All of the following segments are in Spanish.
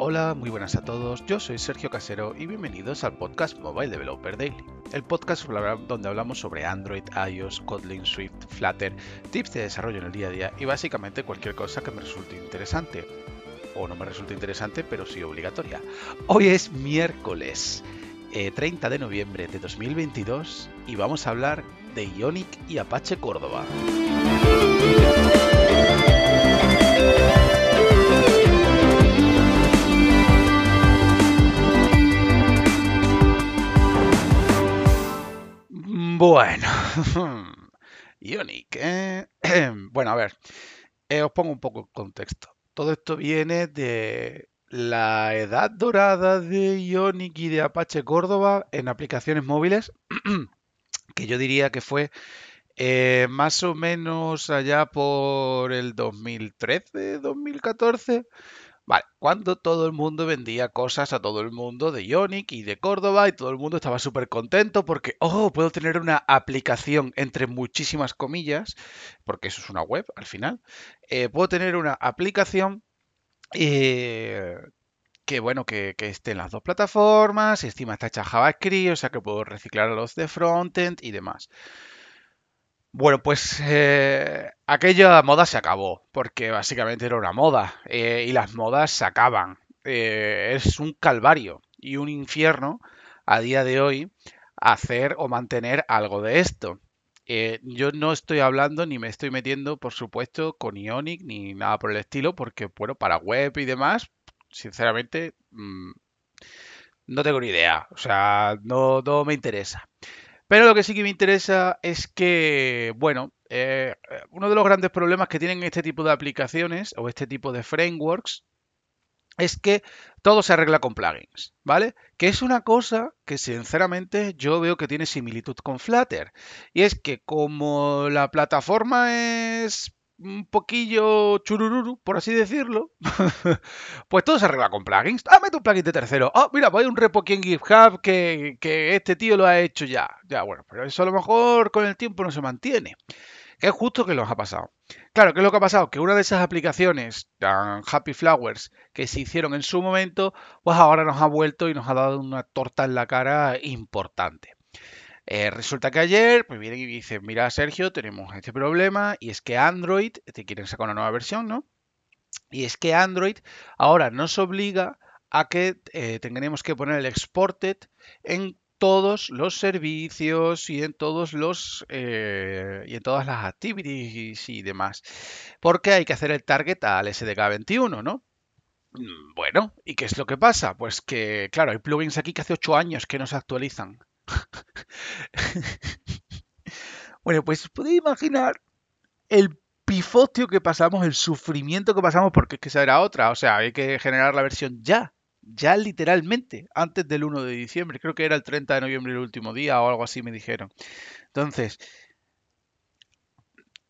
Hola, muy buenas a todos. Yo soy Sergio Casero y bienvenidos al podcast Mobile Developer Daily, el podcast donde hablamos sobre Android, iOS, Kotlin, Swift, Flutter, tips de desarrollo en el día a día y básicamente cualquier cosa que me resulte interesante. O no me resulte interesante, pero sí obligatoria. Hoy es miércoles 30 eh, de noviembre de 2022 y vamos a hablar de Ionic y Apache Córdoba. Bueno, Ionic. ¿eh? bueno, a ver, eh, os pongo un poco en contexto. Todo esto viene de la edad dorada de Ionic y de Apache Córdoba en aplicaciones móviles, que yo diría que fue eh, más o menos allá por el 2013, 2014. Vale, cuando todo el mundo vendía cosas a todo el mundo de Ionic y de Córdoba y todo el mundo estaba súper contento porque, oh, puedo tener una aplicación entre muchísimas comillas, porque eso es una web al final, eh, puedo tener una aplicación eh, que, bueno, que, esté en las dos plataformas, y encima está hecha JavaScript, o sea que puedo reciclar a los de frontend y demás. Bueno, pues eh, aquella moda se acabó, porque básicamente era una moda, eh, y las modas se acaban. Eh, es un calvario y un infierno a día de hoy hacer o mantener algo de esto. yo no estoy hablando ni me estoy metiendo, por supuesto, con Ionic ni nada por el estilo, porque, bueno, para web y demás, sinceramente, mm, no tengo ni idea. O sea, no, no me interesa. Pero lo que sí que me interesa es que, bueno, eh, uno de los grandes problemas que tienen este tipo de aplicaciones o este tipo de frameworks es que todo se arregla con plugins, ¿vale? Que es una cosa que sinceramente yo veo que tiene similitud con Flutter. Y es que como la plataforma es un poquillo churururu, por así decirlo, pues todo se arregla con plugins. Ah, mete un plugin de tercero. Ah, mira, pues hay un repo aquí en GitHub que, que este tío lo ha hecho ya. Ya, bueno, pero eso a lo mejor con el tiempo no se mantiene. Es justo que nos ha pasado. Claro, ¿qué es lo que ha pasado? Que una de esas aplicaciones, tan Happy Flowers, que se hicieron en su momento, pues ahora nos ha vuelto y nos ha dado una torta en la cara importante. Eh, resulta que ayer pues vienen y dicen, mira Sergio, tenemos este problema y es que Android, te quieren sacar una nueva versión, ¿no? Y es que Android ahora nos obliga a que eh, tengamos que poner el exported en todos los servicios y en todos los eh, y en todas las activities y demás. Porque hay que hacer el target al SDK21, ¿no? Mm, bueno, ¿y qué es lo que pasa? Pues que, claro, hay plugins aquí que hace 8 años que no se actualizan. bueno, pues podéis imaginar el pifotio que pasamos, el sufrimiento que pasamos, porque es que esa era otra. O sea, hay que generar la versión ya, ya literalmente, antes del 1 de diciembre. Creo que era el 30 de noviembre el último día o algo así me dijeron. Entonces,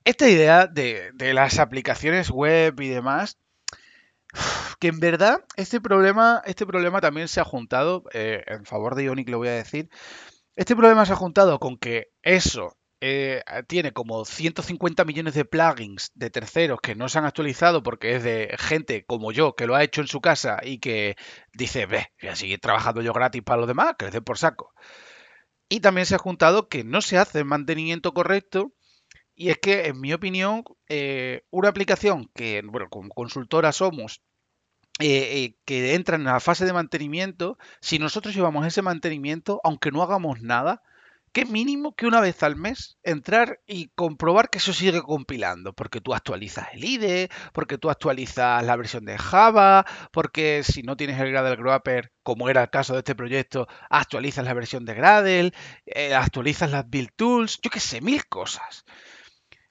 esta idea de, las aplicaciones web y demás, que en verdad este problema, este problema también se ha juntado, eh, en favor de Ionic lo voy a decir, este problema se ha juntado con que eso eh, tiene como 150 millones de plugins de terceros que no se han actualizado porque es de gente como yo que lo ha hecho en su casa y que dice, ve, voy a seguir trabajando yo gratis para los demás, que les den por saco. Y también se ha juntado que no se hace el mantenimiento correcto y es que, en mi opinión, eh, una aplicación que, bueno, como consultora somos, eh, eh, que entran en la fase de mantenimiento, si nosotros llevamos ese mantenimiento, aunque no hagamos nada, qué mínimo que una vez al mes entrar y comprobar que eso sigue compilando, porque tú actualizas el IDE, porque tú actualizas la versión de Java, porque si no tienes el Gradle Gropper, como era el caso de este proyecto, actualizas la versión de Gradle, eh, actualizas las build tools, yo qué sé, mil cosas.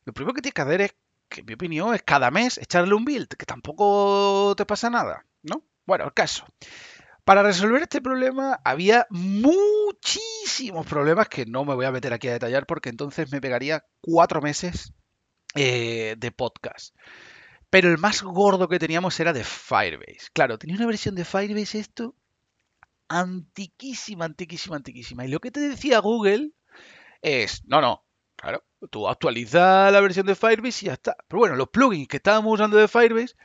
Lo primero que tienes que hacer es que mi opinión es cada mes echarle un build, que tampoco te pasa nada, ¿no? Bueno, el caso. Para resolver este problema había muchísimos problemas que no me voy a meter aquí a detallar porque entonces me pegaría cuatro meses eh, de podcast. Pero el más gordo que teníamos era de Firebase. Claro, tenía una versión de Firebase esto antiquísima, antiquísima, antiquísima. Y lo que te decía Google es, no, no, Claro, tú actualizas la versión de Firebase y ya está. Pero bueno, los plugins que estábamos usando de Firebase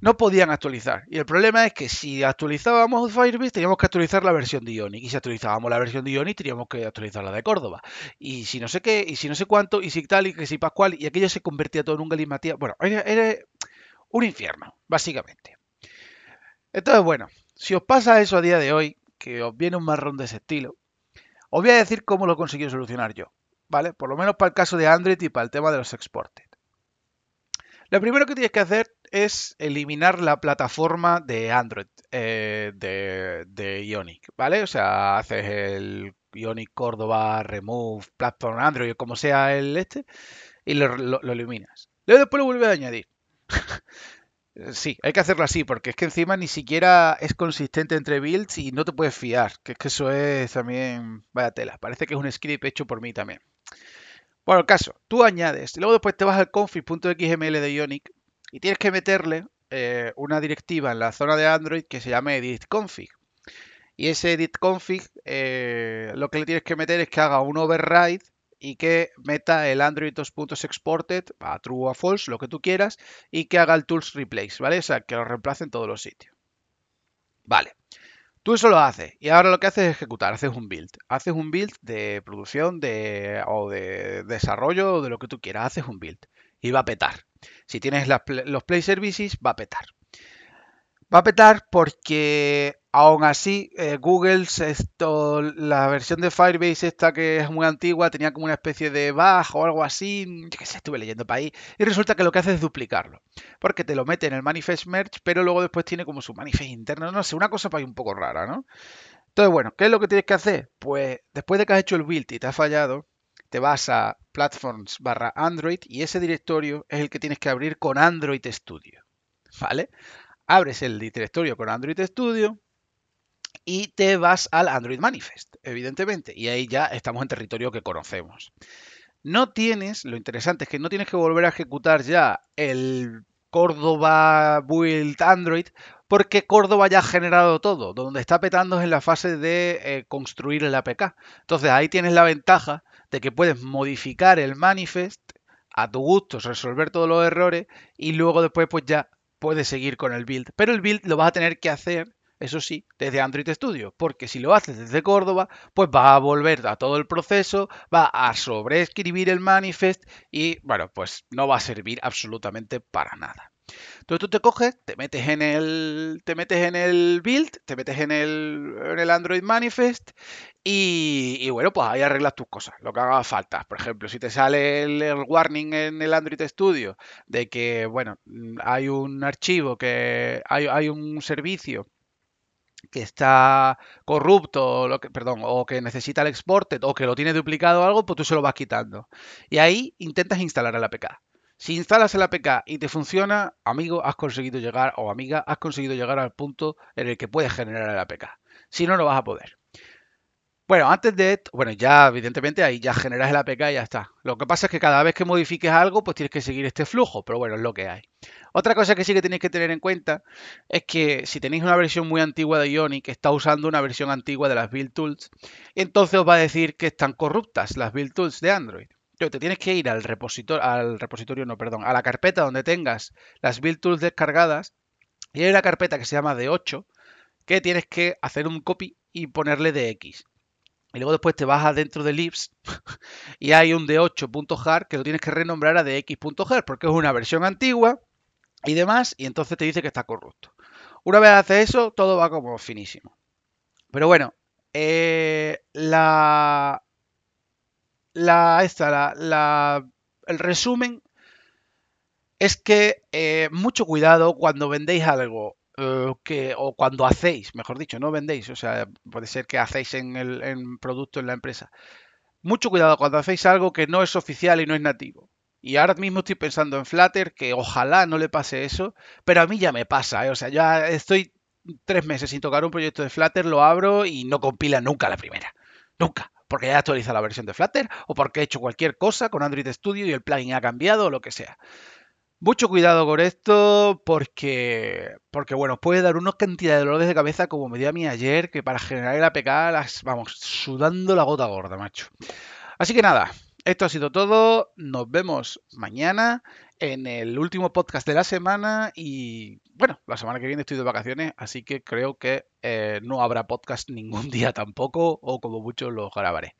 no podían actualizar. Y el problema es que si actualizábamos Firebase teníamos que actualizar la versión de Ionic. Y si actualizábamos la versión de Ionic teníamos que actualizar la de Córdoba. Y si no sé qué, y si no sé cuánto, y si tal, y que si Pascual, y aquello se convertía todo en un galimatías. Bueno, era, un infierno, básicamente. Entonces, bueno, si os pasa eso a día de hoy, que os viene un marrón de ese estilo, os voy a decir cómo lo he conseguido solucionar yo. ¿Vale? Por lo menos para el caso de Android y para el tema de los exportes. Lo primero que tienes que hacer es eliminar la plataforma de Android eh, de, Ionic, ¿vale? O sea, haces el Ionic Córdoba Remove Platform Android, como sea el este, y lo, eliminas. Luego después lo vuelves a añadir. sí, hay que hacerlo así, porque es que encima ni siquiera es consistente entre builds y no te puedes fiar, que es que eso es también, vaya tela, parece que es un script hecho por mí también. Bueno, el caso, tú añades, luego después te vas al config.xml de Ionic y tienes que meterle eh, una directiva en la zona de Android que se llama editconfig. Y ese editconfig eh, lo que le tienes que meter es que haga un override y que meta el Android 2.exported a true o a false, lo que tú quieras, y que haga el tools replace, ¿vale? O sea, que lo reemplace en todos los sitios. Vale. Tú eso lo haces y ahora lo que haces es ejecutar, haces un build. Haces un build de producción de, o de desarrollo o de lo que tú quieras, haces un build y va a petar. Si tienes los Play Services, va a petar. Va a petar porque aún así eh, Google, esto, la versión de Firebase esta que es muy antigua, tenía como una especie de bajo o algo así, yo qué sé, estuve leyendo para ahí, y resulta que lo que hace es duplicarlo, porque te lo mete en el manifest merge, pero luego después tiene como su manifest interno, no sé, una cosa para ahí un poco rara, ¿no? Entonces, bueno, ¿qué es lo que tienes que hacer? Pues después de que has hecho el build y te ha fallado, te vas a platforms barra Android y ese directorio es el que tienes que abrir con Android Studio. ¿Vale? Abres el directorio con Android Studio y te vas al Android Manifest, evidentemente. Y ahí ya estamos en territorio que conocemos. No tienes, lo interesante es que no tienes que volver a ejecutar ya el Córdoba Build Android porque Córdoba ya ha generado todo. Donde está petando es en la fase de eh, construir el APK. Entonces ahí tienes la ventaja de que puedes modificar el manifest a tu gusto, resolver todos los errores y luego después pues ya puedes seguir con el build. Pero el build lo vas a tener que hacer, eso sí, desde Android Studio, porque si lo haces desde Córdoba, pues va a volver a todo el proceso, va a sobreescribir el manifest y bueno, pues no va a servir absolutamente para nada. Entonces tú te coges, te metes en el, te metes en el build, te metes en el, en el Android Manifest y, bueno, pues ahí arreglas tus cosas, lo que haga falta. Por ejemplo, si te sale el, warning en el Android Studio de que, bueno, hay un archivo que hay, hay un servicio que está corrupto, lo que, perdón, o que necesita el exported, o que lo tiene duplicado o algo, pues tú se lo vas quitando. Y ahí intentas instalar el APK. Si instalas el APK y te funciona, amigo, has conseguido llegar, o amiga, has conseguido llegar al punto en el que puedes generar el APK. Si no, no vas a poder. Bueno, antes de bueno, ya evidentemente ahí ya generas el APK y ya está. Lo que pasa es que cada vez que modifiques algo, pues tienes que seguir este flujo, pero bueno, es lo que hay. Otra cosa que sí que tenéis que tener en cuenta es que si tenéis una versión muy antigua de Ionic que está usando una versión antigua de las build tools, entonces os va a decir que están corruptas las build tools de Android te tienes que ir al repositorio, al repositorio, no, perdón, a la carpeta donde tengas las build tools descargadas y hay una carpeta que se llama D8 que tienes que hacer un copy y ponerle DX. Y luego después te vas adentro de libs y hay un D8.jar que lo tienes que renombrar a DX.jar porque es una versión antigua y demás y entonces te dice que está corrupto. Una vez haces eso, todo va como finísimo. Pero bueno, eh, la, la, esta, la, el resumen es que eh, mucho cuidado cuando vendéis algo eh, que, o cuando hacéis, mejor dicho, no vendéis, o sea, puede ser que hacéis en el en producto en la empresa. Mucho cuidado cuando hacéis algo que no es oficial y no es nativo. Y ahora mismo estoy pensando en Flutter, que ojalá no le pase eso, pero a mí ya me pasa, ¿eh? o sea, ya estoy tres meses sin tocar un proyecto de Flutter, lo abro y no compila nunca la primera. Nunca porque ya actualiza la versión de Flutter o porque he hecho cualquier cosa con Android Studio y el plugin ha cambiado o lo que sea. Mucho cuidado con esto porque, porque bueno, puede dar una cantidad de dolores de cabeza como me dio a mí ayer, que para generar el APK las vamos sudando la gota gorda, macho. Así que nada, esto ha sido todo. Nos vemos mañana en el último podcast de la semana y bueno, la semana que viene estoy de vacaciones, así que creo que eh, no habrá podcast ningún día tampoco o como mucho lo grabaré.